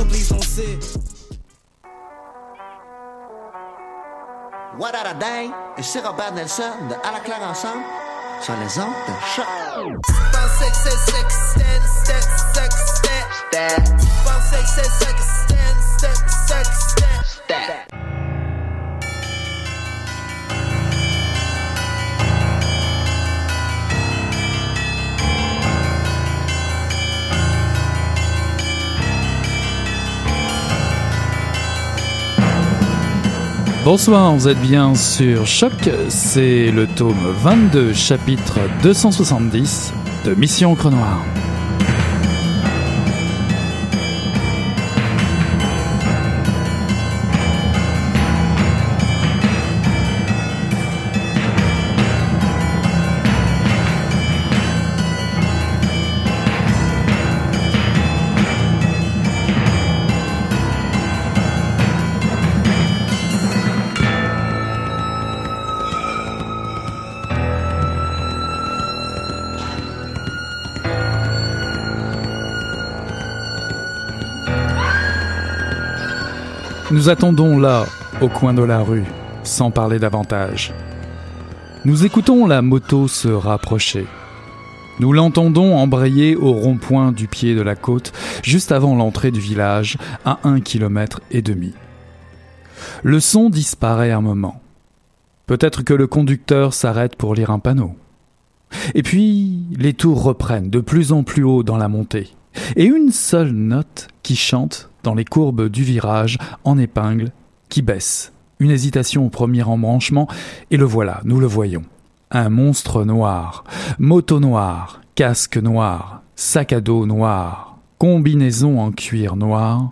oublie son C. What a day? Et c'est Robert Nelson de À la claire ensemble sur les ondes de choc. Bonsoir, vous êtes bien sur Choc, c'est le tome 22, chapitre 270 de Mission Encre Nous attendons là, au coin de la rue, sans parler davantage. Nous écoutons la moto se rapprocher. Nous l'entendons embrayer au rond-point du pied de la côte, juste avant l'entrée du village, à un kilomètre et demi. Le son disparaît un moment. Peut-être que le conducteur s'arrête pour lire un panneau. Et puis, les tours reprennent de plus en plus haut dans la montée. Et une seule note qui chante dans les courbes du virage, en épingle, qui baisse. Une hésitation au premier embranchement, et le voilà, nous le voyons. Un monstre noir, moto noir, casque noir, sac à dos noir, combinaison en cuir noir,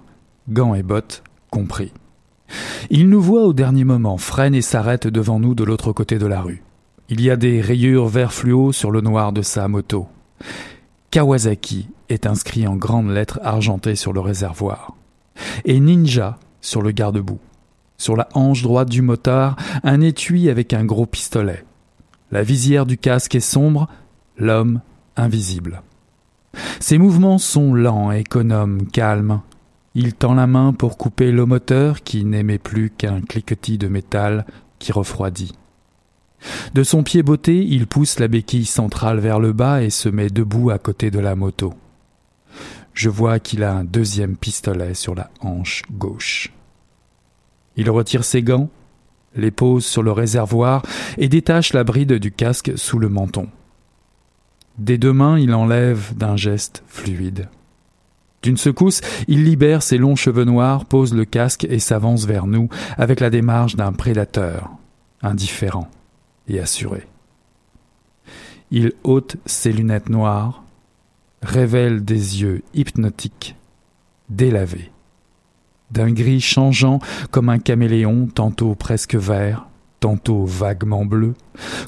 gants et bottes compris. Il nous voit au dernier moment, freine et s'arrête devant nous de l'autre côté de la rue. Il y a des rayures vert fluo sur le noir de sa moto. Kawasaki est inscrit en grandes lettres argentées sur le réservoir et Ninja sur le garde-boue. Sur la hanche droite du motard, un étui avec un gros pistolet. La visière du casque est sombre, l'homme invisible. Ses mouvements sont lents, économes, calmes. Il tend la main pour couper le moteur qui n'aimait plus qu'un cliquetis de métal qui refroidit. De son pied botté, il pousse la béquille centrale vers le bas et se met debout à côté de la moto je vois qu'il a un deuxième pistolet sur la hanche gauche. Il retire ses gants, les pose sur le réservoir et détache la bride du casque sous le menton. Des deux mains, il enlève d'un geste fluide. D'une secousse, il libère ses longs cheveux noirs, pose le casque et s'avance vers nous avec la démarche d'un prédateur, indifférent et assuré. Il ôte ses lunettes noires, révèle des yeux hypnotiques, délavés, d'un gris changeant comme un caméléon, tantôt presque vert, tantôt vaguement bleu,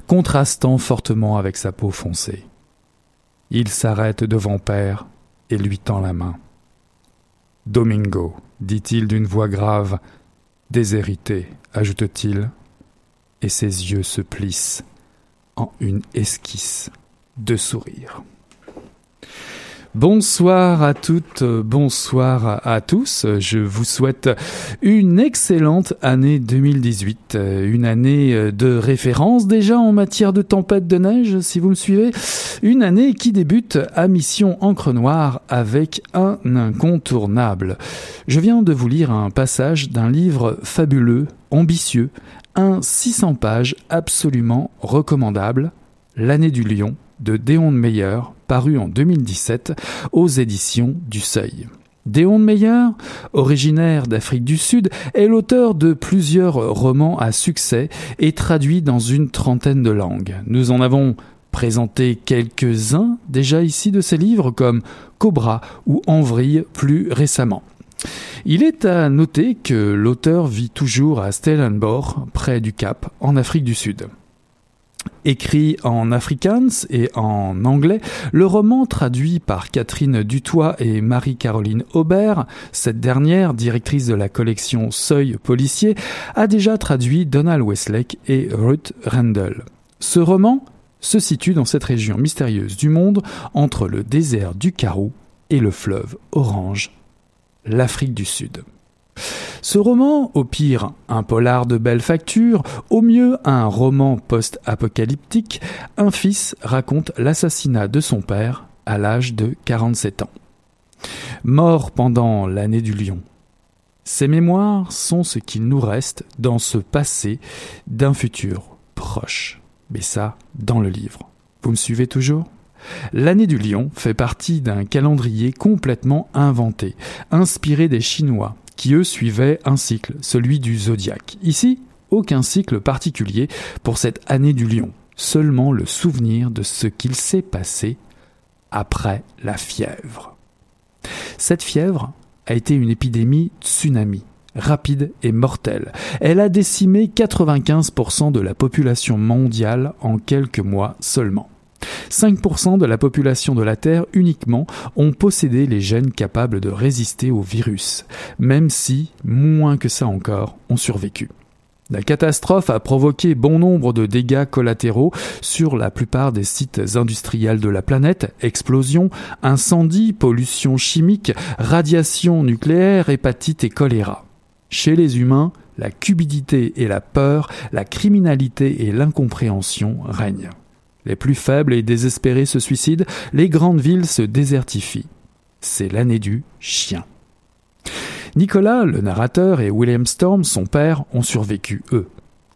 contrastant fortement avec sa peau foncée. Il s'arrête devant Père et lui tend la main. Domingo, dit-il d'une voix grave, déshérité, ajoute-t-il, et ses yeux se plissent en une esquisse de sourire. Bonsoir à toutes, bonsoir à tous. Je vous souhaite une excellente année 2018, une année de référence déjà en matière de tempête de neige, si vous me suivez. Une année qui débute à Mission Encre Noire avec un incontournable. Je viens de vous lire un passage d'un livre fabuleux, ambitieux, un 600 pages absolument recommandable, L'année du lion de Déon Meyer, paru en 2017 aux éditions du Seuil. Déon Meyer, originaire d'Afrique du Sud, est l'auteur de plusieurs romans à succès et traduit dans une trentaine de langues. Nous en avons présenté quelques-uns déjà ici de ses livres comme Cobra ou Envrille plus récemment. Il est à noter que l'auteur vit toujours à Stellenbosch, près du Cap, en Afrique du Sud. Écrit en afrikaans et en anglais, le roman traduit par Catherine Dutoit et Marie-Caroline Aubert, cette dernière, directrice de la collection Seuil policier, a déjà traduit Donald Westlake et Ruth Randall. Ce roman se situe dans cette région mystérieuse du monde entre le désert du Karoo et le fleuve Orange. l'Afrique du Sud. Ce roman, au pire un polar de belle facture, au mieux un roman post-apocalyptique, un fils raconte l'assassinat de son père à l'âge de 47 ans. Mort pendant l'année du lion. Ces mémoires sont ce qu'il nous reste dans ce passé d'un futur proche. Mais ça, dans le livre. Vous me suivez toujours? L'année du lion fait partie d'un calendrier complètement inventé, inspiré des Chinois, qui eux suivaient un cycle, celui du zodiaque. Ici, aucun cycle particulier pour cette année du lion, seulement le souvenir de ce qu'il s'est passé après la fièvre. Cette fièvre a été une épidémie tsunami, rapide et mortelle. Elle a décimé 95% de la population mondiale en quelques mois seulement. 5% de la population de la Terre uniquement ont possédé les gènes capables de résister au virus, même si, moins que ça encore, ont survécu. La catastrophe a provoqué bon nombre de dégâts collatéraux sur la plupart des sites industriels de la planète, explosions, incendies, pollution chimique, radiation nucléaire, hépatite et choléra. Chez les humains, la cupidité et la peur, la criminalité et l'incompréhension règnent. Les plus faibles et désespérés se suicident, les grandes villes se désertifient. C'est l'année du chien. Nicolas, le narrateur, et William Storm, son père, ont survécu, eux.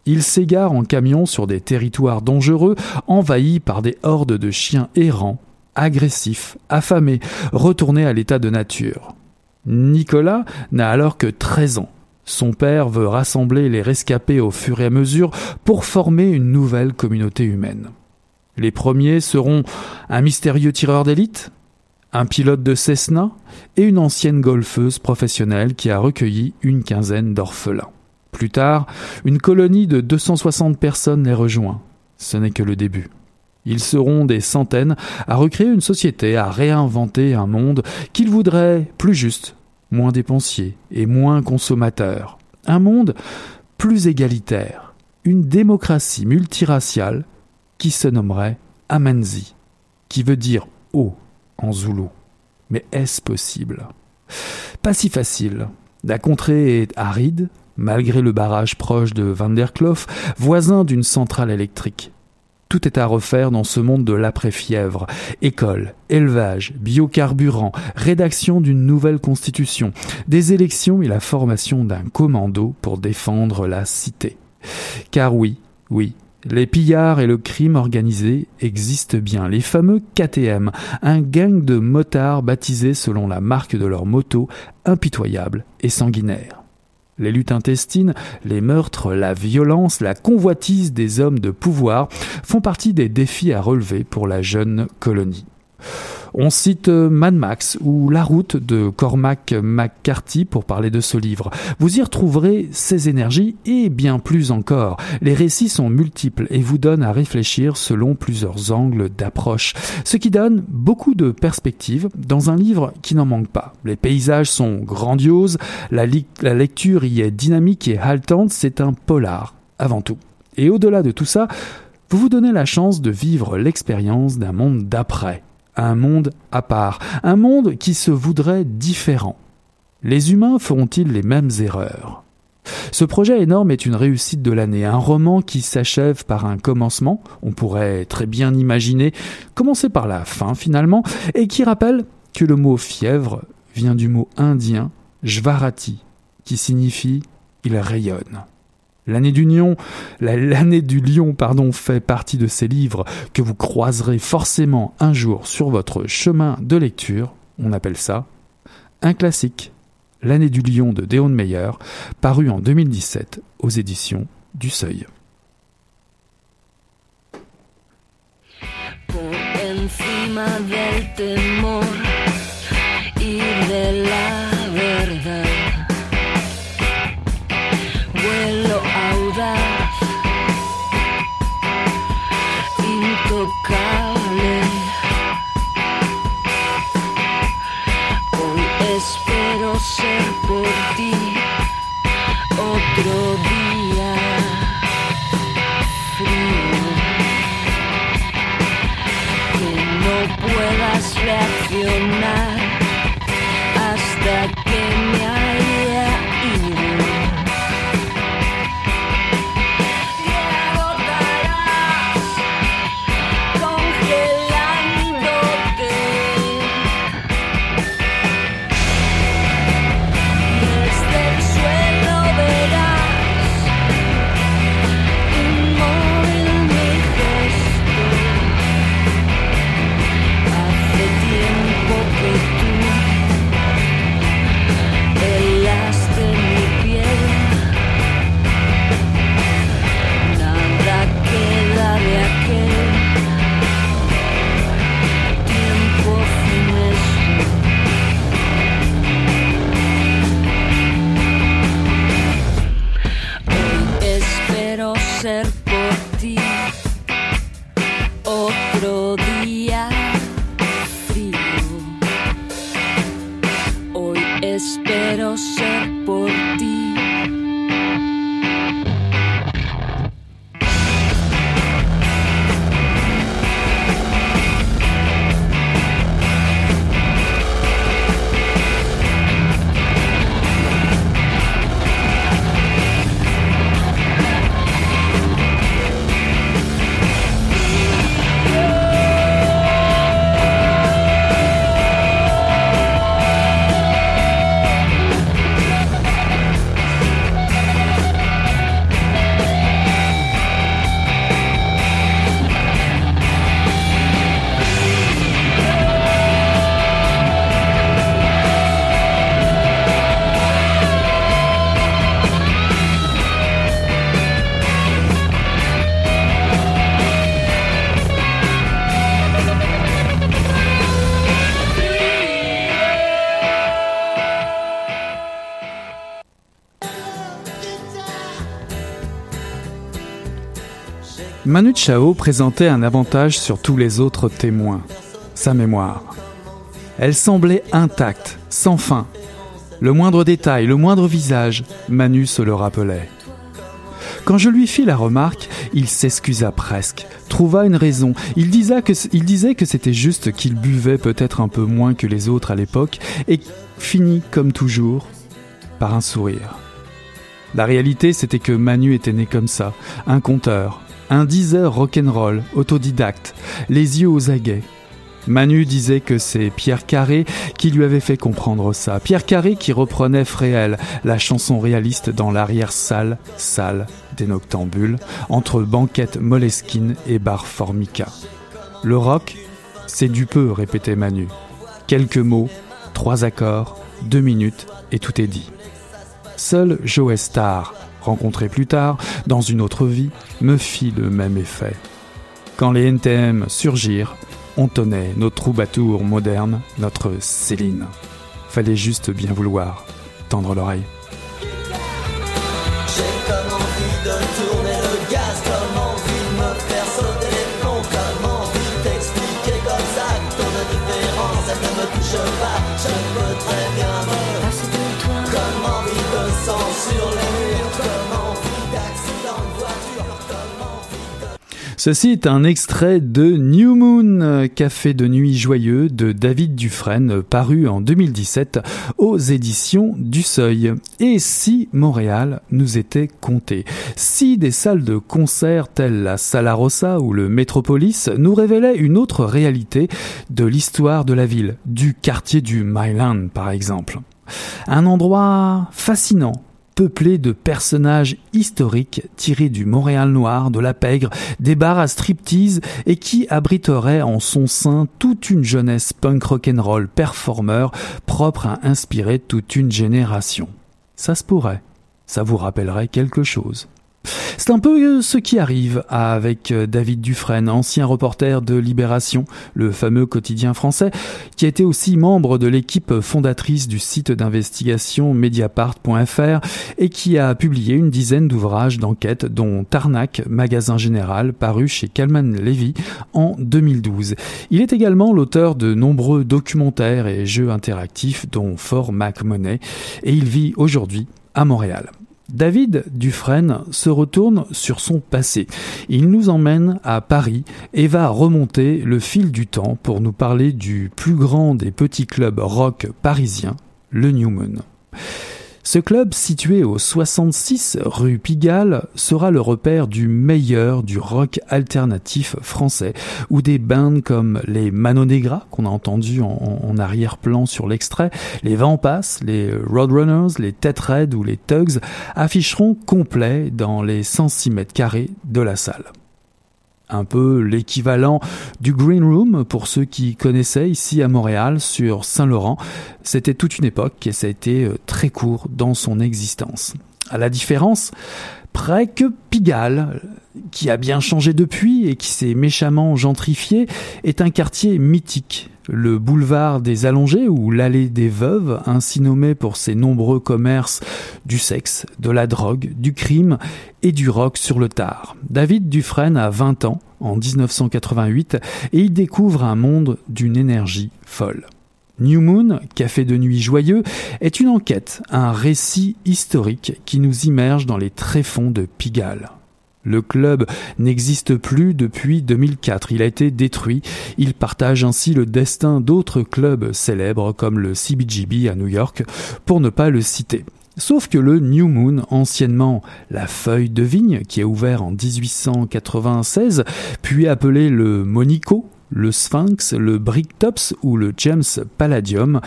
Ils s'égarent en camion sur des territoires dangereux, envahis par des hordes de chiens errants, agressifs, affamés, retournés à l'état de nature. Nicolas n'a alors que 13 ans. Son père veut rassembler les rescapés au fur et à mesure pour former une nouvelle communauté humaine. Les premiers seront un mystérieux tireur d'élite, un pilote de Cessna et une ancienne golfeuse professionnelle qui a recueilli une quinzaine d'orphelins. Plus tard, une colonie de 260 personnes les rejoint. Ce n'est que le début. Ils seront des centaines à recréer une société, à réinventer un monde qu'ils voudraient plus juste, moins dépensier et moins consommateur. Un monde plus égalitaire, une démocratie multiraciale qui se nommerait Amanzi, qui veut dire eau en zoulou. Mais est-ce possible? Pas si facile. La contrée est aride, malgré le barrage proche de Vanderklof, voisin d'une centrale électrique. Tout est à refaire dans ce monde de l'après-fièvre. École, élevage, biocarburant, rédaction d'une nouvelle constitution, des élections et la formation d'un commando pour défendre la cité. Car oui, oui, les pillards et le crime organisé existent bien. Les fameux KTM, un gang de motards baptisés selon la marque de leur moto, impitoyable et sanguinaire. Les luttes intestines, les meurtres, la violence, la convoitise des hommes de pouvoir font partie des défis à relever pour la jeune colonie. On cite euh, Mad Max ou La route de Cormac McCarthy pour parler de ce livre. Vous y retrouverez ses énergies et bien plus encore. Les récits sont multiples et vous donnent à réfléchir selon plusieurs angles d'approche, ce qui donne beaucoup de perspectives dans un livre qui n'en manque pas. Les paysages sont grandioses, la, la lecture y est dynamique et haletante, c'est un polar avant tout. Et au-delà de tout ça, vous vous donnez la chance de vivre l'expérience d'un monde d'après, un monde à part, un monde qui se voudrait différent. Les humains feront-ils les mêmes erreurs? Ce projet énorme est une réussite de l'année, un roman qui s'achève par un commencement, on pourrait très bien imaginer commencer par la fin finalement, et qui rappelle que le mot fièvre vient du mot indien Jvarati, qui signifie il rayonne. L'année du lion, pardon, fait partie de ces livres que vous croiserez forcément un jour sur votre chemin de lecture. On appelle ça un classique. L'année du lion de Deon Meyer, paru en 2017 aux éditions du Seuil. Manu Chao présentait un avantage sur tous les autres témoins, sa mémoire. Elle semblait intacte, sans fin. Le moindre détail, le moindre visage, Manu se le rappelait. Quand je lui fis la remarque, il s'excusa presque, trouva une raison. Il, disait que c'était juste qu'il buvait peut-être un peu moins que les autres à l'époque et finit, comme toujours, par un sourire. La réalité, c'était que Manu était né comme ça, un conteur, un diseur rock'n'roll, autodidacte, les yeux aux aguets. Manu disait que c'est Pierre Carré qui lui avait fait comprendre ça. Pierre Carré qui reprenait Fréhel, la chanson réaliste dans l'arrière-salle, salle des Noctambules, entre banquette Moleskine et bar Formica. Le rock, c'est du peu, répétait Manu. Quelques mots, trois accords, deux minutes et tout est dit. Seul Joe Star, rencontré plus tard, dans une autre vie, me fit le même effet. Quand les NTM surgirent, on tenait nos troubadours modernes, notre Céline. Fallait juste bien vouloir tendre l'oreille. Ceci est un extrait de New Moon, Café de nuit joyeux de David Dufresne, paru en 2017 aux éditions du Seuil. Et si Montréal nous était compté? Si des salles de concert telles la Sala Rossa ou le Metropolis nous révélaient une autre réalité de l'histoire de la ville, du quartier du Myland par exemple. Un endroit fascinant peuplé de personnages historiques tirés du Montréal noir, de la pègre, des bars à striptease et qui abriterait en son sein toute une jeunesse punk rock'n'roll performeur propre à inspirer toute une génération. Ça se pourrait. Ça vous rappellerait quelque chose. C'est un peu euh, ce qui arrive avec euh, David Dufresne, ancien reporter de Libération, le fameux quotidien français, qui a été aussi membre de l'équipe fondatrice du site d'investigation mediapart.fr et qui a publié une dizaine d'ouvrages d'enquête dont Tarnac, magasin général, paru chez Calman Levy en 2012. Il est également l'auteur de nombreux documentaires et jeux interactifs dont Fort Mac Money et il vit aujourd'hui à Montréal. David Dufresne se retourne sur son passé. Il nous emmène à Paris et va remonter le fil du temps pour nous parler du plus grand des petits clubs rock parisiens, le Newman. Ce club, situé au 66 rue Pigalle, sera le repère du meilleur du rock alternatif français, où des bands comme les Mano Negra, qu'on a entendu en, arrière-plan sur l'extrait, les Vampas, les Roadrunners, les Red ou les Tugs afficheront complet dans les 106 mètres carrés de la salle un peu l'équivalent du Green Room pour ceux qui connaissaient ici à Montréal sur Saint-Laurent. C'était toute une époque et ça a été euh, très court dans son existence. À la différence, près que Pigalle, qui a bien changé depuis et qui s'est méchamment gentrifié, est un quartier mythique le boulevard des Allongés ou l'allée des Veuves, ainsi nommé pour ses nombreux commerces du sexe, de la drogue, du crime et du rock sur le tard. David Dufresne a 20 ans en 1988 et il découvre un monde d'une énergie folle. New Moon, Café de nuit joyeux, est une enquête, un récit historique qui nous immerge dans les tréfonds de Pigalle. Le club n'existe plus depuis 2004, il a été détruit. Il partage ainsi le destin d'autres clubs célèbres comme le CBGB à New York, pour ne pas le citer. Sauf que le New Moon, anciennement la feuille de vigne, qui est ouvert en 1896, puis appelé le Monico, le Sphinx, le Bricktops ou le James Palladium.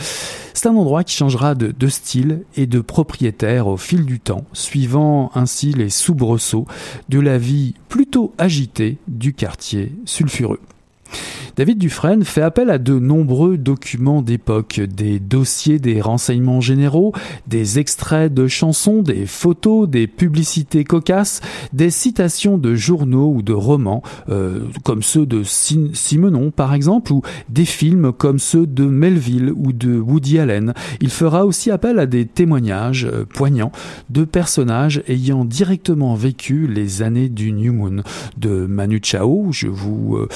C'est un endroit qui changera de, de, style et de propriétaire au fil du temps, suivant ainsi les soubresauts de la vie plutôt agitée du quartier sulfureux. David Dufresne fait appel à de nombreux documents d'époque, des dossiers des renseignements généraux, des extraits de chansons, des photos, des publicités cocasses, des citations de journaux ou de romans, euh, comme ceux de Simenon par exemple, ou des films comme ceux de Melville ou de Woody Allen. Il fera aussi appel à des témoignages euh, poignants de personnages ayant directement vécu les années du New Moon. De Manu Chao, je vous, euh,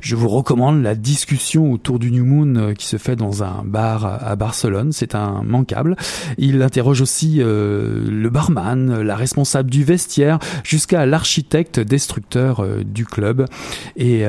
je vous recommande la discussion autour du New Moon euh, qui se fait dans un bar à Barcelone. C'est un manquable. Il interroge aussi euh, le barman, la responsable du vestiaire, jusqu'à l'architecte destructeur euh, du club. Et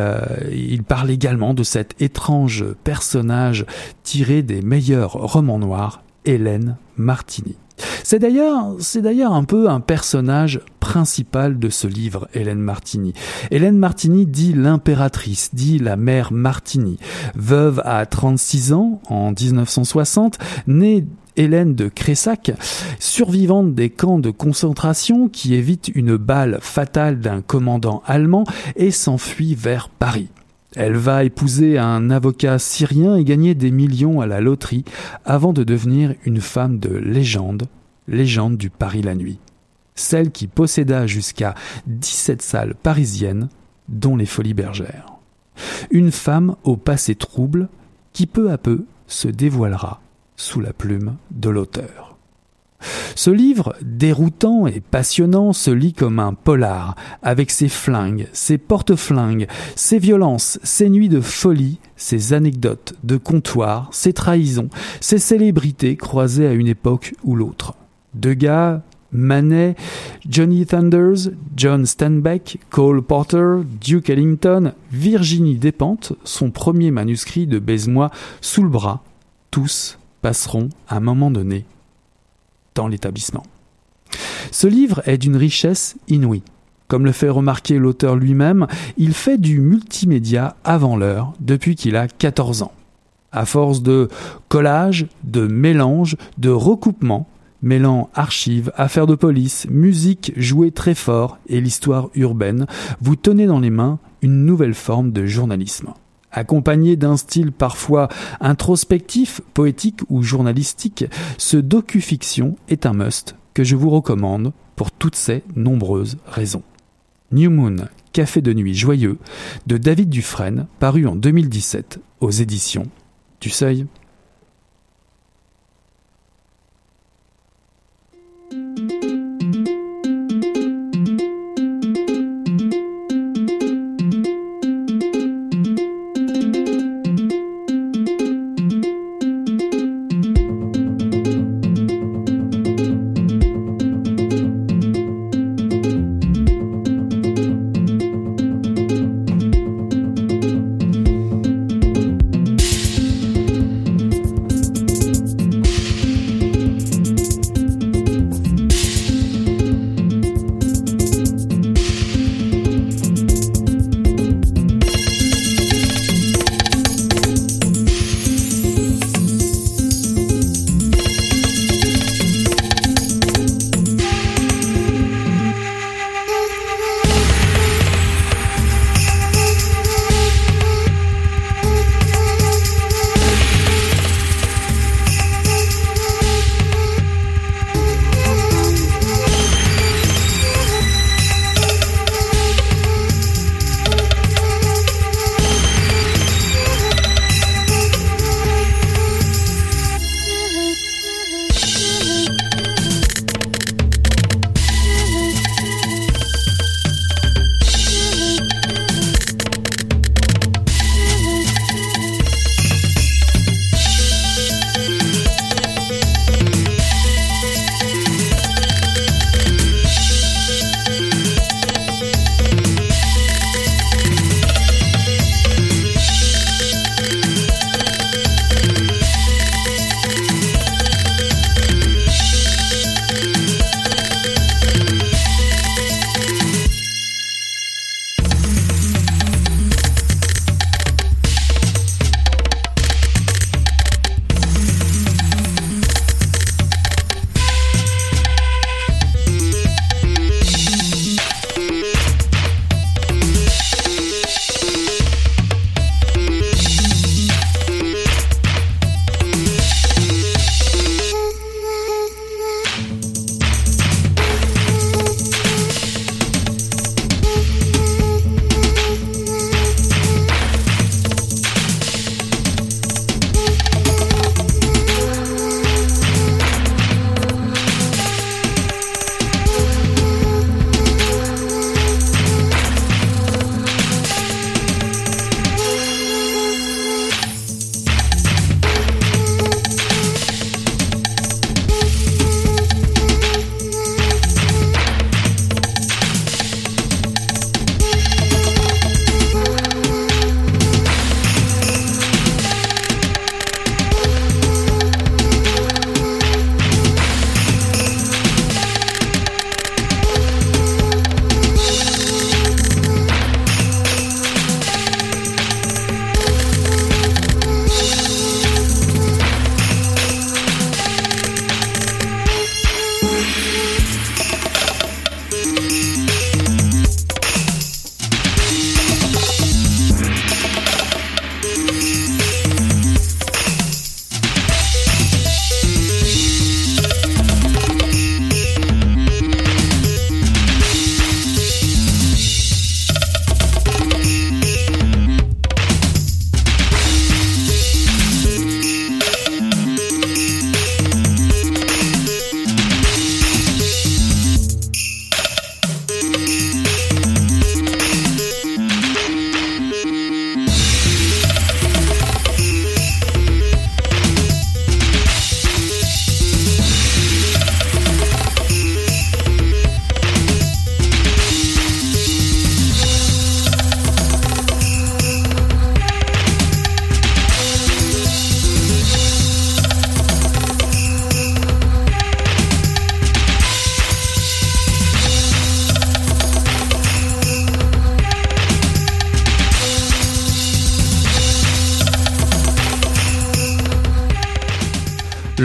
il parle également de cet étrange personnage tiré des meilleurs romans noirs, Hélène Martini. C'est d'ailleurs, c'est d'ailleurs un peu un personnage principal de ce livre, Hélène Martini. Hélène Martini dit l'impératrice, dit la mère Martini. Veuve à 36 ans, en 1960, née Hélène de Cressac, survivante des camps de concentration qui évite une balle fatale d'un commandant allemand et s'enfuit vers Paris. Elle va épouser un avocat syrien et gagner des millions à la loterie avant de devenir une femme de légende, légende du Paris la nuit. Celle qui posséda jusqu'à 17 salles parisiennes, dont les Folies Bergères. Une femme au passé trouble qui peu à peu se dévoilera sous la plume de l'auteur. Ce livre, déroutant et passionnant, se lit comme un polar, avec ses flingues, ses porte-flingues, ses violences, ses nuits de folie, ses anecdotes de comptoir, ses trahisons, ses célébrités croisées à une époque ou l'autre. Degas, Manet, Johnny Thunders, John Steinbeck, Cole Porter, Duke Ellington, Virginie Despentes, son premier manuscrit de Baise-moi sous le bras, tous passeront à un moment donné l'établissement. Ce livre est d'une richesse inouïe. Comme le fait remarquer l'auteur lui-même, il fait du multimédia avant l'heure depuis qu'il a 14 ans. À force de collage, de mélange, de recoupement, mêlant archives, affaires de police, musique jouée très fort et l'histoire urbaine, vous tenez dans les mains une nouvelle forme de journalisme. Accompagné d'un style parfois introspectif, poétique ou journalistique, ce docu-fiction est un must que je vous recommande pour toutes ces nombreuses raisons. New Moon, Café de nuit joyeux, de David Dufresne, paru en 2017 aux éditions du Seuil.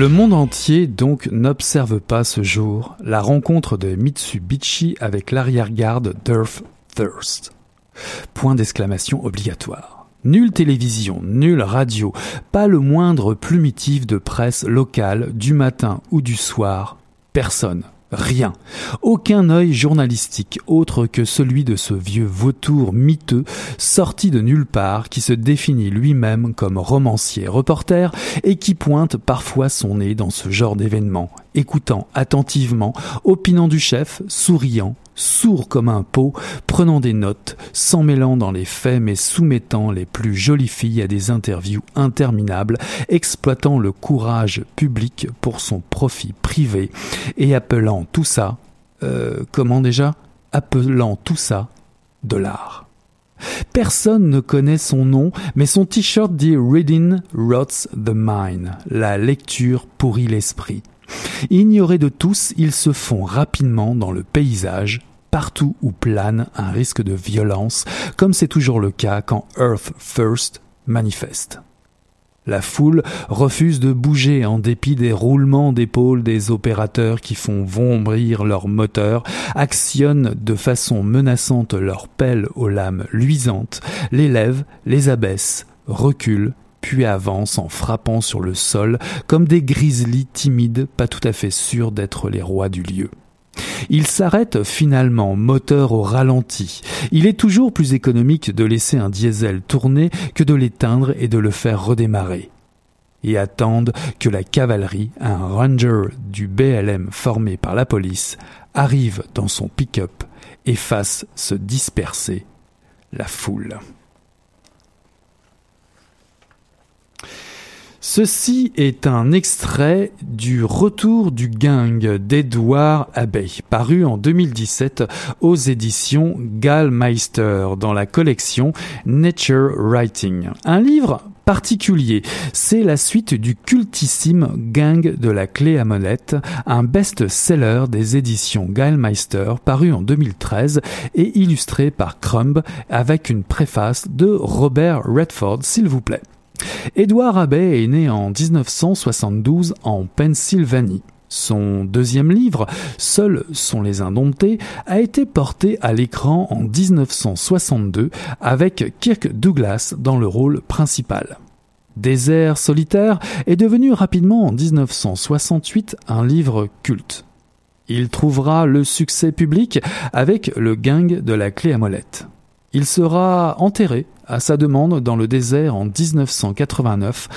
Le monde entier donc n'observe pas ce jour la rencontre de Mitsubishi avec l'arrière-garde d'Earth Thirst. Point d'exclamation obligatoire. Nulle télévision, nulle radio, pas le moindre plumitif de presse locale du matin ou du soir, personne Rien. Aucun œil journalistique autre que celui de ce vieux vautour miteux sorti de nulle part qui se définit lui-même comme romancier reporter et qui pointe parfois son nez dans ce genre d'événements, écoutant attentivement, opinant du chef, souriant, sourd comme un pot, prenant des notes, s'en mêlant dans les faits mais soumettant les plus jolies filles à des interviews interminables, exploitant le courage public pour son profit privé et appelant tout ça, euh, comment déjà? Appelant tout ça de l'art. Personne ne connaît son nom, mais son t-shirt dit Reading rots the mind. La lecture pourrit l'esprit. Ignorés de tous, ils se font rapidement dans le paysage, partout où plane un risque de violence, comme c'est toujours le cas quand Earth First manifeste. La foule refuse de bouger en dépit des roulements d'épaules des opérateurs qui font vombrir leurs moteurs, actionnent de façon menaçante leurs pelles aux lames luisantes, les lèvent, les abaissent, reculent, puis avancent en frappant sur le sol comme des grizzlies timides pas tout à fait sûrs d'être les rois du lieu. Il s'arrête finalement, moteur au ralenti. Il est toujours plus économique de laisser un diesel tourner que de l'éteindre et de le faire redémarrer. Et attendent que la cavalerie, un ranger du BLM formé par la police, arrive dans son pick-up et fasse se disperser la foule. Ceci est un extrait du Retour du gang d'Edouard Abbey, paru en 2017 aux éditions Gallmeister dans la collection Nature Writing. Un livre particulier. C'est la suite du cultissime Gang de la clé à molette, un best-seller des éditions Gallmeister paru en 2013 et illustré par Crumb avec une préface de Robert Redford, s'il vous plaît. Édouard Abbey est né en 1972 en Pennsylvanie. Son deuxième livre, Seuls sont les indomptés, a été porté à l'écran en 1962 avec Kirk Douglas dans le rôle principal. Désert solitaire est devenu rapidement en 1968 un livre culte. Il trouvera le succès public avec le gang de la clé à molette. Il sera enterré à sa demande dans le désert en 1989,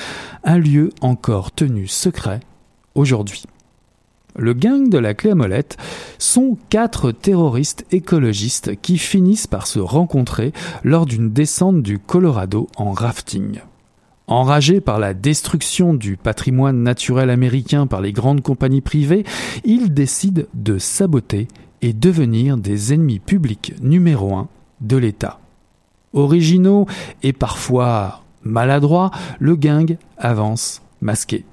un lieu encore tenu secret aujourd'hui. Le gang de la clé à molette sont quatre terroristes écologistes qui finissent par se rencontrer lors d'une descente du Colorado en rafting. Enragés par la destruction du patrimoine naturel américain par les grandes compagnies privées, ils décident de saboter et devenir des ennemis publics numéro un de l'État. Originaux et parfois maladroits, le gang avance masqué.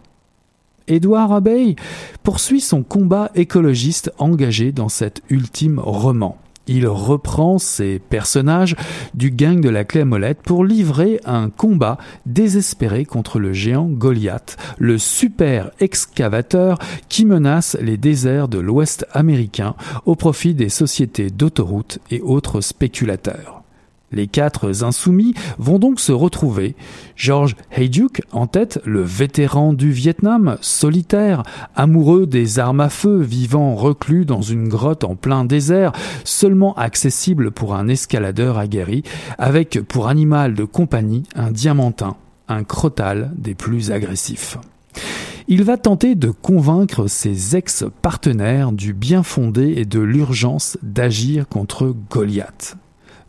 Édouard Abeille poursuit son combat écologiste engagé dans cet ultime roman. Il reprend ses personnages du gang de la clé à molette pour livrer un combat désespéré contre le géant Goliath, le super excavateur qui menace les déserts de l'Ouest américain au profit des sociétés d'autoroutes et autres spéculateurs. Les quatre insoumis vont donc se retrouver. George Hayduke en tête, le vétéran du Vietnam, solitaire, amoureux des armes à feu, vivant reclus dans une grotte en plein désert, seulement accessible pour un escaladeur aguerri, avec pour animal de compagnie un diamantin, un crotal des plus agressifs. Il va tenter de convaincre ses ex-partenaires du bien fondé et de l'urgence d'agir contre Goliath.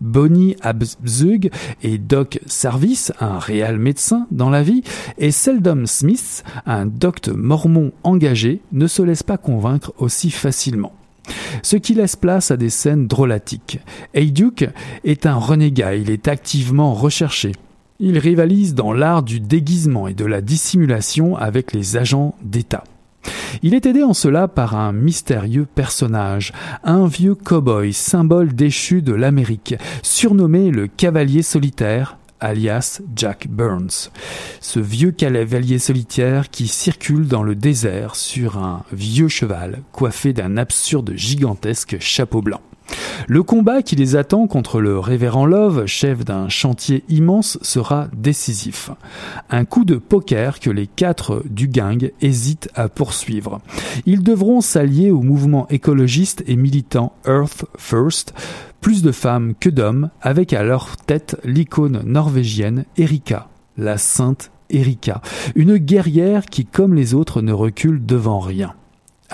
Bonnie Abzug et Doc Service, un réel médecin dans la vie, et Seldom Smith, un docte mormon engagé, ne se laissent pas convaincre aussi facilement. Ce qui laisse place à des scènes drôlatiques. Heyduke est un renégat, il est activement recherché. Il rivalise dans l'art du déguisement et de la dissimulation avec les agents d'État. Il est aidé en cela par un mystérieux personnage, un vieux cow-boy, symbole déchu de l'Amérique, surnommé le cavalier solitaire, alias Jack Burns. Ce vieux cavalier solitaire qui circule dans le désert sur un vieux cheval coiffé d'un absurde gigantesque chapeau blanc. Le combat qui les attend contre le révérend Love, chef d'un chantier immense, sera décisif. Un coup de poker que les quatre du gang hésitent à poursuivre. Ils devront s'allier au mouvement écologiste et militant Earth First, plus de femmes que d'hommes, avec à leur tête l'icône norvégienne Erika, la sainte Erika, une guerrière qui, comme les autres, ne recule devant rien.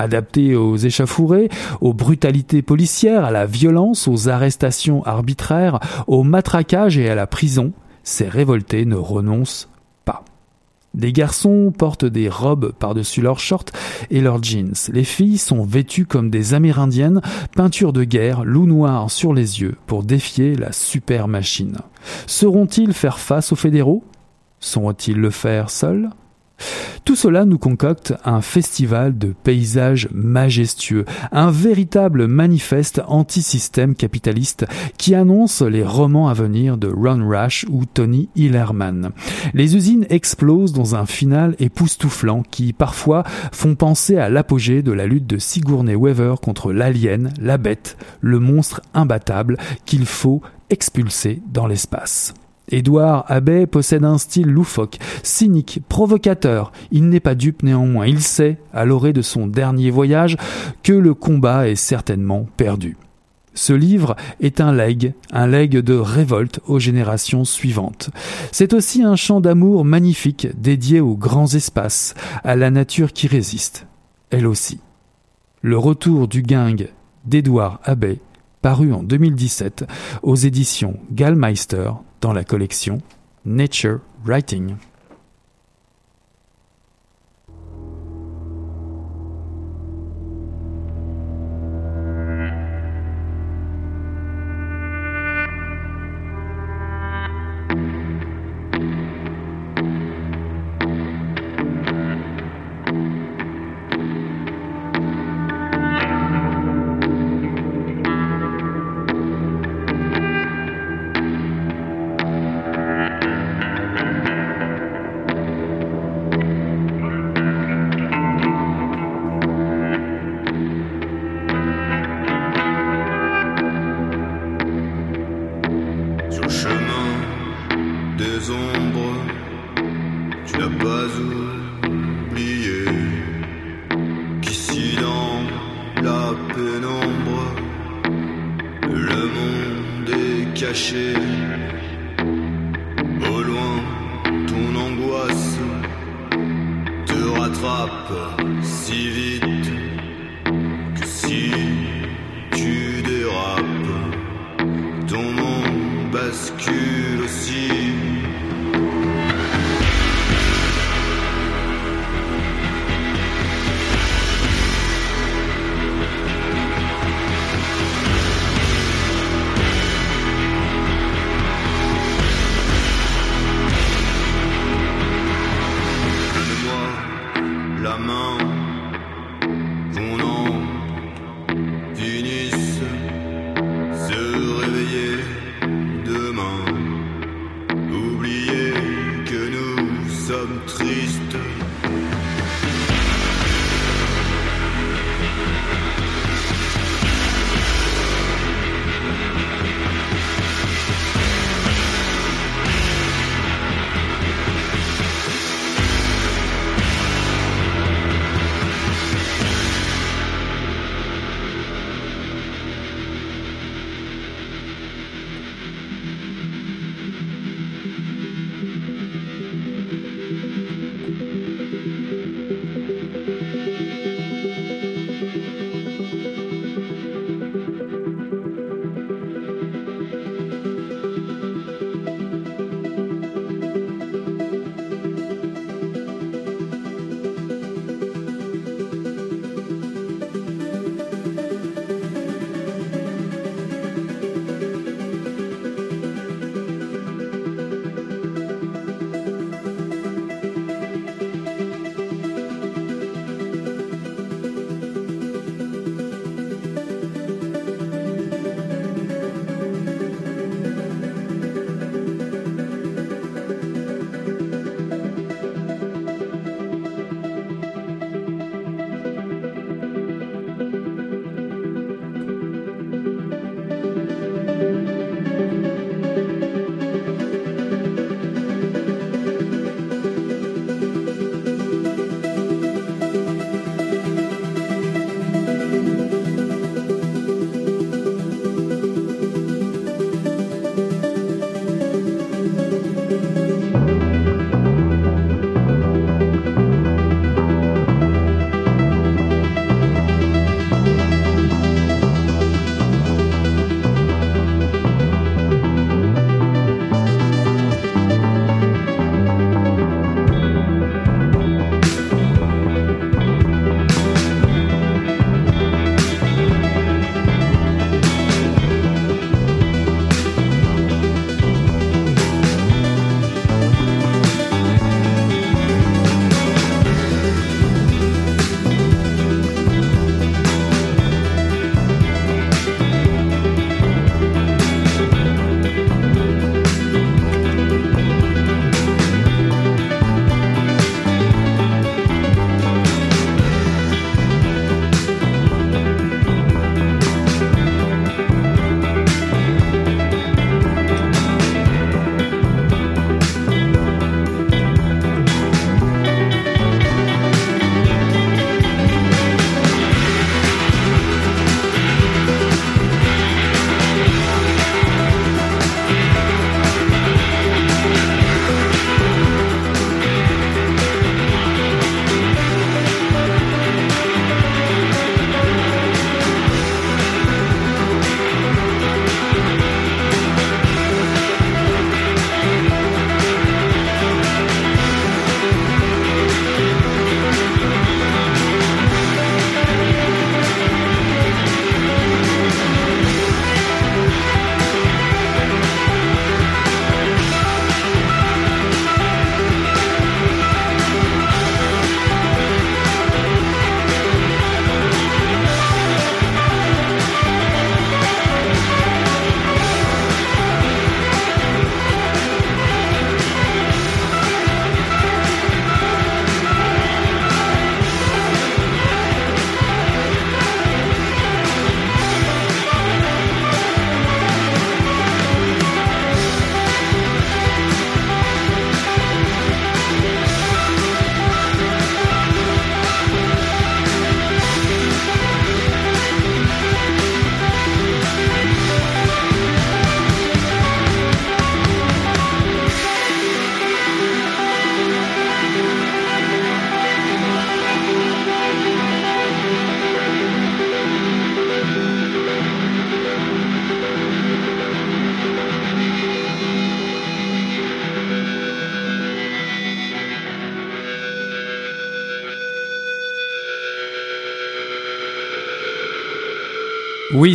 Adapté aux échafourées, aux brutalités policières, à la violence, aux arrestations arbitraires, au matraquage et à la prison, ces révoltés ne renoncent pas. Des garçons portent des robes par-dessus leurs shorts et leurs jeans. Les filles sont vêtues comme des amérindiennes, peinture de guerre, loup noir sur les yeux pour défier la super machine. Sauront-ils faire face aux fédéraux? Sauront-ils le faire seuls? Tout cela nous concocte un festival de paysages majestueux, un véritable manifeste anti-système capitaliste qui annonce les romans à venir de Ron Rash ou Tony Hillerman. Les usines explosent dans un final époustouflant qui parfois font penser à l'apogée de la lutte de Sigourney Weaver contre l'alien, la bête, le monstre imbattable qu'il faut expulser dans l'espace. Édouard Abbey possède un style loufoque, cynique, provocateur. Il n'est pas dupe néanmoins. Il sait, à l'orée de son dernier voyage, que le combat est certainement perdu. Ce livre est un legs, un legs de révolte aux générations suivantes. C'est aussi un chant d'amour magnifique dédié aux grands espaces, à la nature qui résiste, elle aussi. Le retour du gang d'Édouard Abbey, paru en 2017 aux éditions Gallmeister dans la collection Nature Writing. Лампа сивит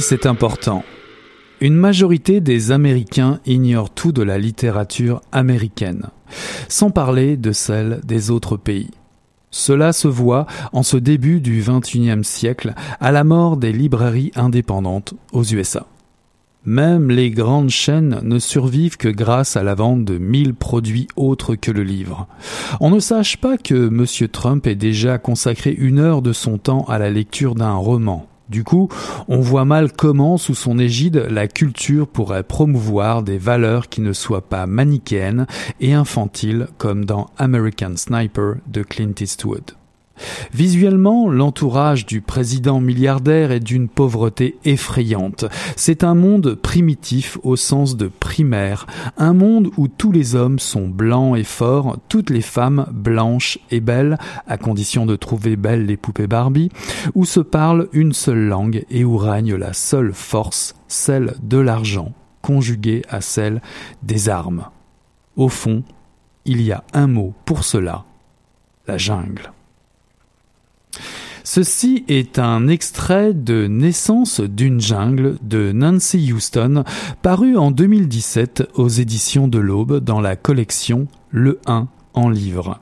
C'est important. Une majorité des Américains ignorent tout de la littérature américaine, sans parler de celle des autres pays. Cela se voit en ce début du XXIe siècle à la mort des librairies indépendantes aux USA. Même les grandes chaînes ne survivent que grâce à la vente de mille produits autres que le livre. On ne sache pas que M. Trump ait déjà consacré une heure de son temps à la lecture d'un roman. Du coup, on voit mal comment, sous son égide, la culture pourrait promouvoir des valeurs qui ne soient pas manichéennes et infantiles comme dans American Sniper de Clint Eastwood. Visuellement, l'entourage du président milliardaire est d'une pauvreté effrayante. C'est un monde primitif au sens de primaire, un monde où tous les hommes sont blancs et forts, toutes les femmes blanches et belles, à condition de trouver belles les poupées Barbie, où se parle une seule langue et où règne la seule force, celle de l'argent, conjuguée à celle des armes. Au fond, il y a un mot pour cela, la jungle. Ceci est un extrait de Naissance d'une jungle de Nancy Houston, paru en 2017 aux éditions de l'Aube dans la collection Le 1 en livre.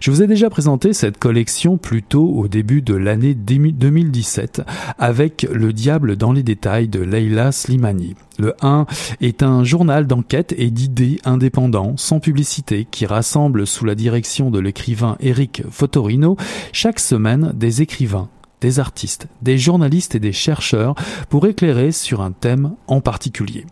Je vous ai déjà présenté cette collection plus tôt au début de l'année 2017 avec Le diable dans les détails de Leila Slimani. Le 1 est un journal d'enquête et d'idées indépendant, sans publicité, qui rassemble sous la direction de l'écrivain Eric Fotorino chaque semaine des écrivains des artistes, des journalistes et des chercheurs pour éclairer sur un thème en particulier.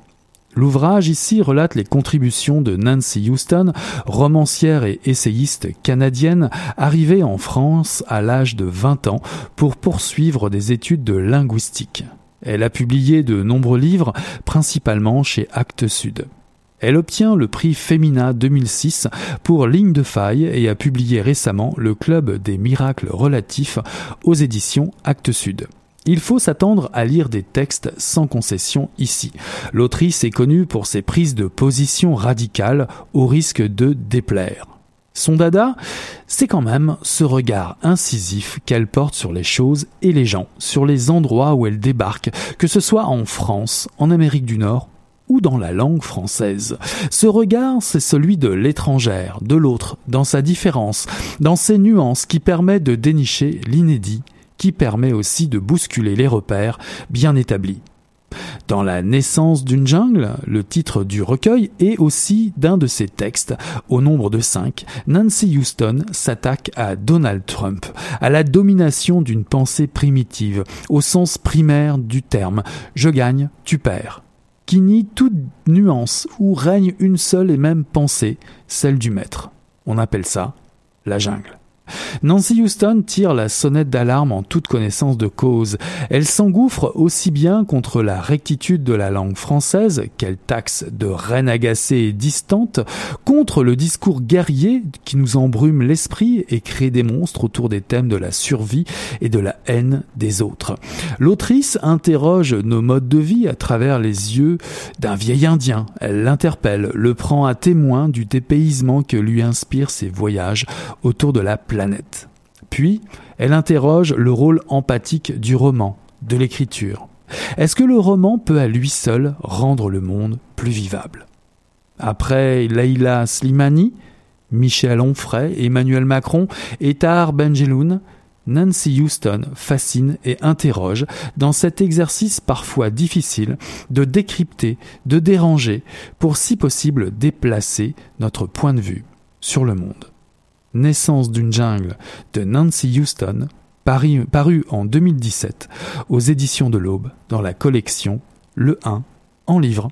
L'ouvrage ici relate les contributions de Nancy Houston, romancière et essayiste canadienne, arrivée en France à l'âge de 20 ans pour poursuivre des études de linguistique. Elle a publié de nombreux livres, principalement chez Actes Sud. Elle obtient le prix Femina 2006 pour Ligne de faille et a publié récemment Le Club des miracles relatifs aux éditions Actes Sud. Il faut s'attendre à lire des textes sans concession ici. L'autrice est connue pour ses prises de position radicales au risque de déplaire. Son dada, c'est quand même ce regard incisif qu'elle porte sur les choses et les gens, sur les endroits où elle débarque, que ce soit en France, en Amérique du Nord ou dans la langue française. Ce regard, c'est celui de l'étrangère, de l'autre, dans sa différence, dans ses nuances qui permet de dénicher l'inédit qui permet aussi de bousculer les repères bien établis. Dans La naissance d'une jungle, le titre du recueil et aussi d'un de ses textes, au nombre de cinq, Nancy Houston s'attaque à Donald Trump, à la domination d'une pensée primitive, au sens primaire du terme je gagne, tu perds, qui nie toute nuance où règne une seule et même pensée, celle du maître. On appelle ça la jungle. Nancy Houston tire la sonnette d'alarme en toute connaissance de cause. Elle s'engouffre aussi bien contre la rectitude de la langue française, qu'elle taxe de reine agacée et distante, contre le discours guerrier qui nous embrume l'esprit et crée des monstres autour des thèmes de la survie et de la haine des autres. L'autrice interroge nos modes de vie à travers les yeux d'un vieil indien. Elle l'interpelle, le prend à témoin du dépaysement que lui inspirent ses voyages autour de la planète. Puis, elle interroge le rôle empathique du roman, de l'écriture. Est-ce que le roman peut à lui seul rendre le monde plus vivable? Après Leila Slimani, Michel Onfray, Emmanuel Macron et Tahar Nancy Houston fascine et interroge dans cet exercice parfois difficile de décrypter, de déranger, pour si possible déplacer notre point de vue sur le monde. Naissance d'une jungle de Nancy Houston, paru, en 2017 aux éditions de l'Aube dans la collection Le 1 en livre.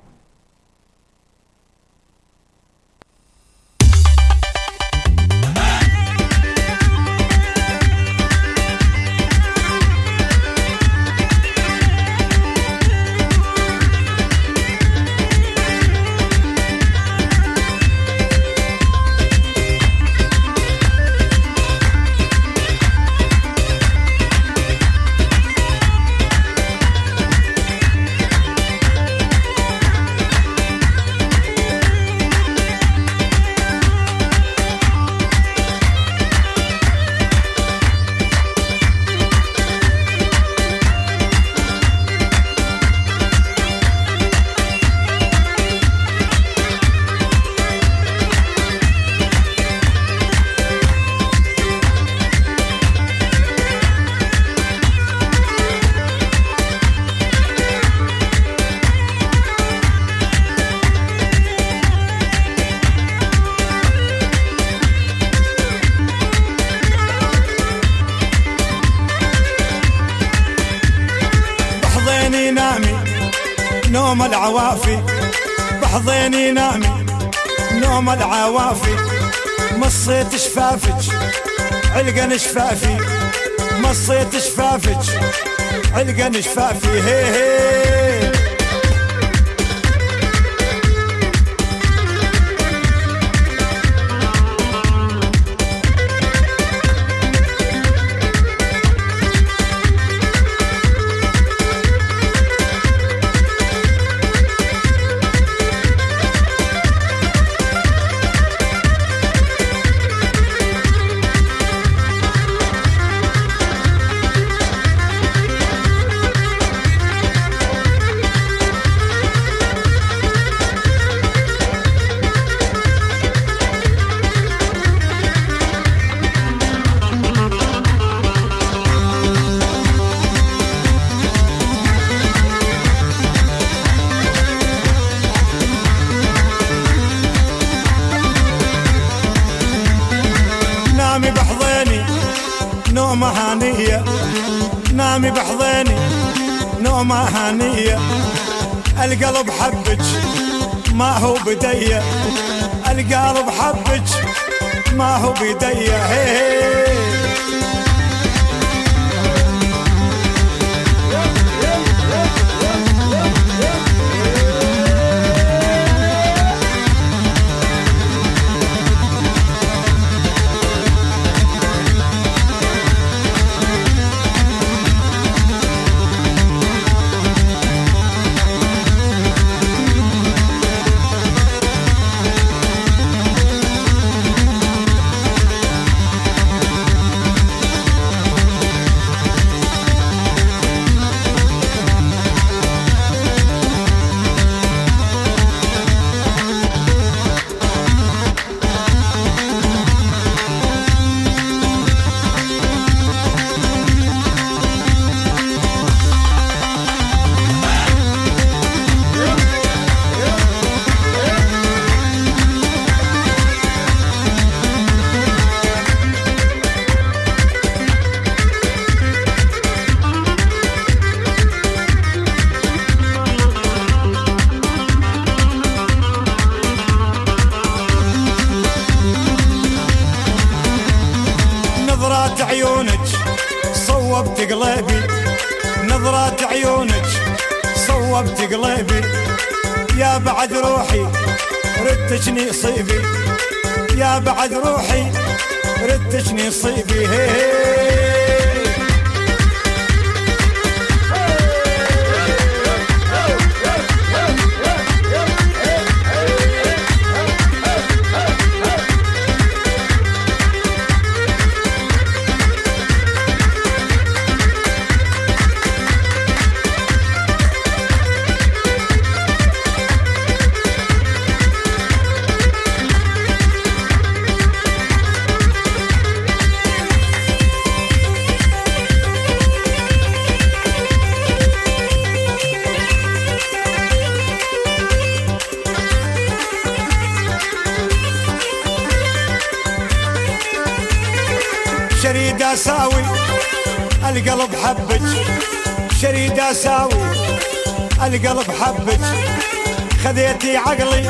خذيتي عقلي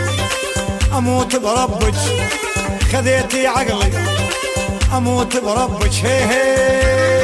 أموت بربك. خذيتي عقلي أموت بربك. هي هي.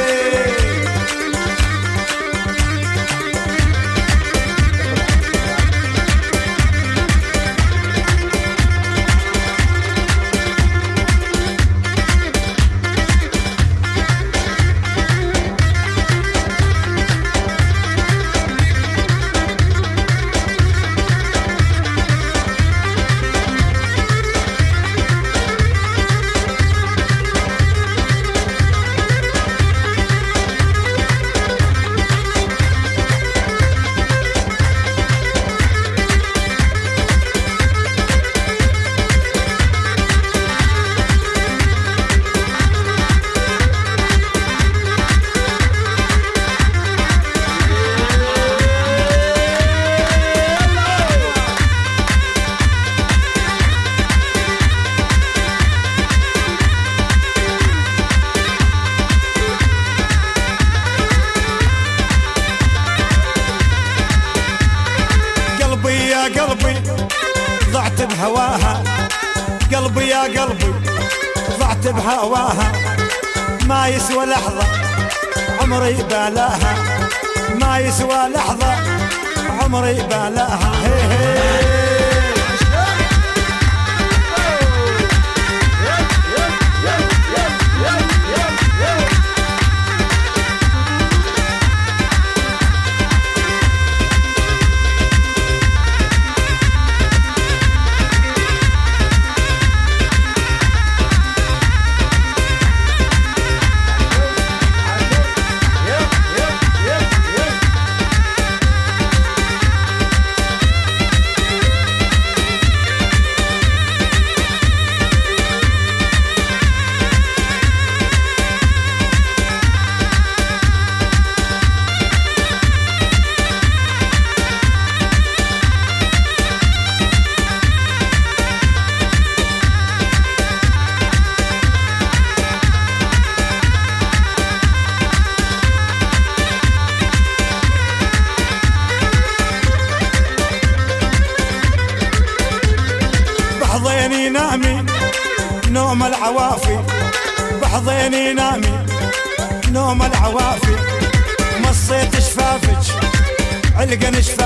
Gönlü geniş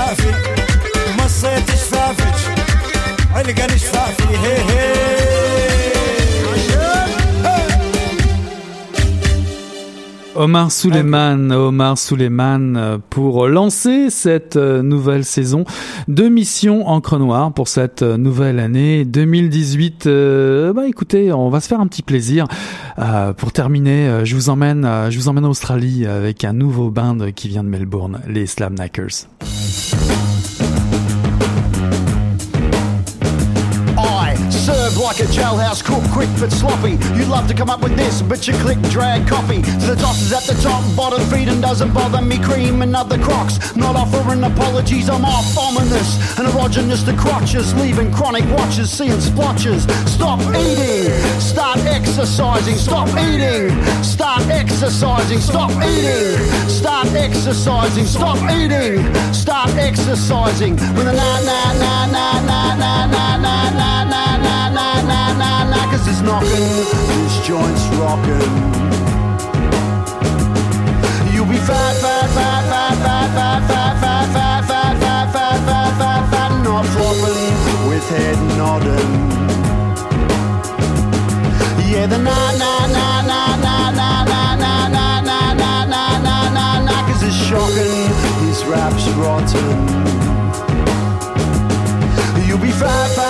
Omar Suleiman, Omar Suleiman euh, pour lancer cette euh, nouvelle saison de Mission Encre Noire pour cette euh, nouvelle année 2018. Euh, bah écoutez, on va se faire un petit plaisir. Euh, pour terminer, je vous emmène, je vous emmène en Australie avec un nouveau band qui vient de Melbourne, les Slam Knackers. Like a jailhouse cook, quick but sloppy. You'd love to come up with this, but you click drag copy. To the tossers at the top, bottom feeding doesn't bother me. Cream and other crocs, not offering apologies. I'm off ominous and erogenous to crotches, leaving chronic watchers seeing splotches. Stop eating, start exercising. Stop eating, start exercising. Stop eating, start exercising. Stop eating, start exercising. Na na na na na na na na na knocking this joint's rocking you'll be fat fat fat fat fat fat fat fat fat fat fat fat fat fat fat not flopping with head nodding yeah the na na na na na na na na na na na na na na na cause it's shocking his rap's rotten You'll be fat, fat,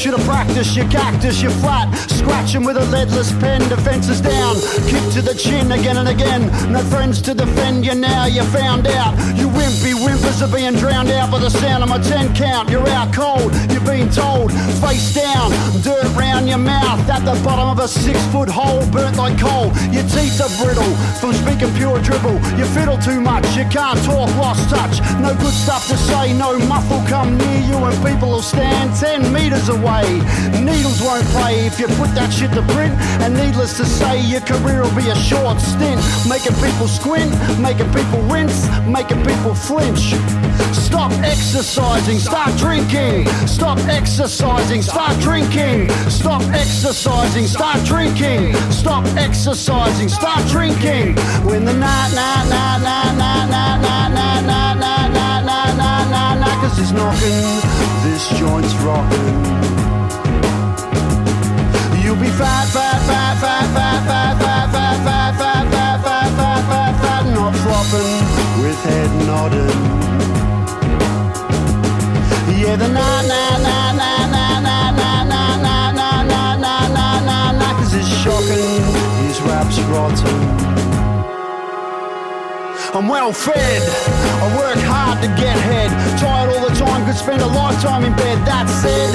should have practiced your cactus, you're flat. Scratching with a leadless pen, defenses down. Kick to the chin again and again. No friends to defend you now, you found out. You wimpy whimpers are being drowned out by the sound of my 10 count. You're out cold, you've been told. Face down, dirt round your mouth. At the bottom of a six foot hole, burnt like coal. Your teeth are brittle from speaking pure dribble. You fiddle too much, you can't talk, lost touch. No good stuff to say, no muffle come near you, and people will stand 10 meters away. Needles won't play if you put that shit to print. And needless to say, your career will be a short stint. Making people squint, making people wince, making people flinch. Stop exercising, start drinking. Stop exercising, start drinking. Stop exercising, start drinking. Stop exercising, start drinking. When the na na na na na na na na na na na na na na na cause it's knocking, this joint's rocking. You'll be fat, fat, fat, The na na na na na na na na na na na na na na na cause it's shocking, his rap's rotten. I'm well fed. I work hard to get head. Tired all the time, could spend a lifetime in bed. That said,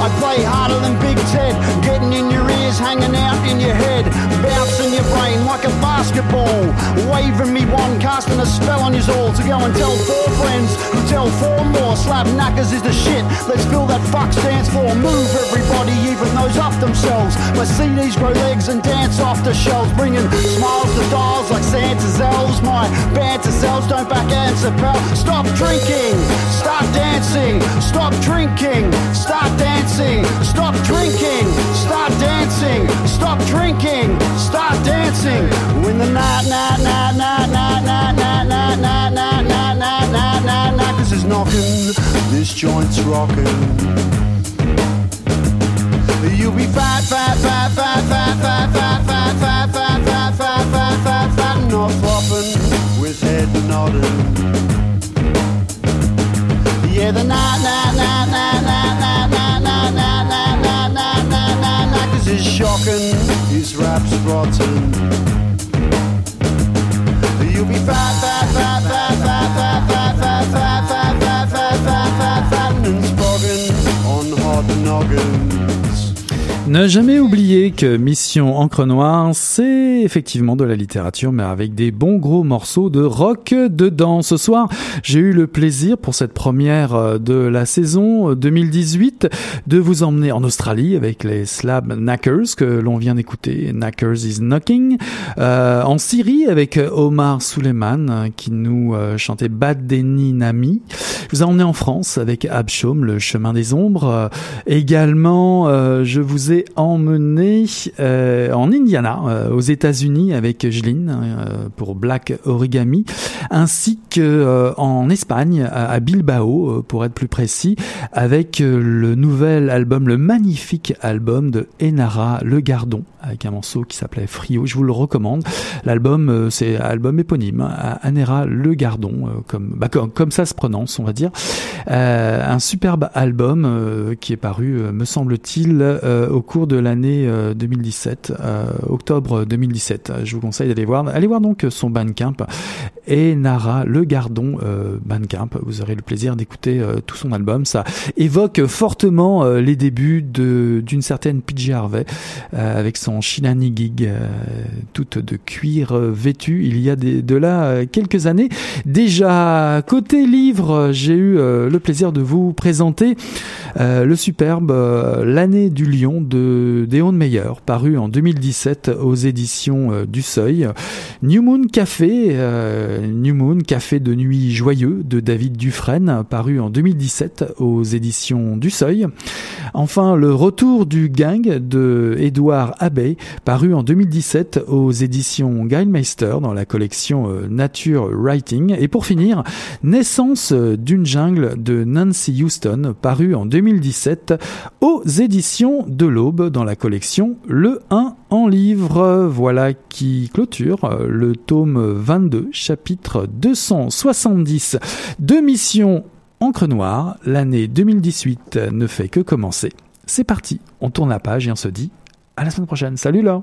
I play harder than Big Ted. Getting in your ears, hanging out in your head. Bouncing your brain like a basketball. Waving me one, casting a spell on you all to go and tell four friends Tell four more slab knackers is the shit. Let's fill that fuck dance floor. Move everybody, even those off themselves. My CDs grow legs and dance off the shelves, bringing smiles to dolls like Santa's elves. My banter cells don't back answer, pal. Stop drinking, stop dancing, stop drinking, stop dancing, stop drinking, stop dancing, stop drinking, start dancing. Win the night, night, night, night, night, night, night knocking. This joint's rocking. You'll be fat, fat, fat, fat, fat, fat, fat, fat, fat, fat, fat, fat, fat, fat, fat, not flopping with head nodding. Yeah, the night, night, night, night, night, night, night, night, night, night, night, night, night, night, night, cause it's shocking, his rap's rotten. You'll be fat, Ne jamais oublier que Mission Encre Noire, c'est effectivement de la littérature, mais avec des bons gros morceaux de rock dedans. Ce soir, j'ai eu le plaisir pour cette première de la saison 2018 de vous emmener en Australie avec les Slab Knackers que l'on vient d'écouter, Knackers is Knocking, euh, en Syrie avec Omar Suleiman qui nous euh, chantait Bad Nami. Je vous ai emmené en France avec Abshom, le chemin des ombres. Euh, également, je vous ai emmené euh, en Indiana, euh, aux États-Unis, avec Jeline euh, pour Black Origami, ainsi que en Espagne, à, Bilbao, pour être plus précis, avec le nouvel album, le magnifique album de Enara Le Gardon, avec un morceau qui s'appelait Frio. Je vous le recommande. L'album, c'est album éponyme, hein, Enara Le Gardon, comme, bah, comme, comme ça se prononce, on va dire. un superbe album qui est paru, me semble-t-il, au cours de l'année 2017, euh, octobre 2017. Je vous conseille d'aller voir. Allez voir donc son Bandcamp et Nara Le Gardon euh, Bandcamp. Vous aurez le plaisir d'écouter euh, tout son album. Ça évoque fortement les débuts d'une certaine PJ Harvey avec son Shinani Gig, toute de cuir vêtu. Il y a de là quelques années déjà. Côté livre, j'ai eu le plaisir de vous présenter le superbe L'année du lion Déon Meyer, paru en 2017 aux éditions euh, du Seuil. New Moon Café, euh, New Moon Café de nuit joyeux de David Dufresne, paru en 2017 aux éditions du Seuil. Enfin, Le Retour du Gang de Édouard Abbey, paru en 2017 aux éditions Guildmeister dans la collection euh, Nature Writing. Et pour finir, Naissance d'une jungle de Nancy Houston, paru en 2017 aux éditions de dans la collection Le 1 en livre. Voilà qui clôture euh, le tome 22, chapitre 270 de Mission Encre Noire. L'année 2018 ne fait que commencer. C'est parti, on tourne la page et on se dit à la semaine prochaine. Salut là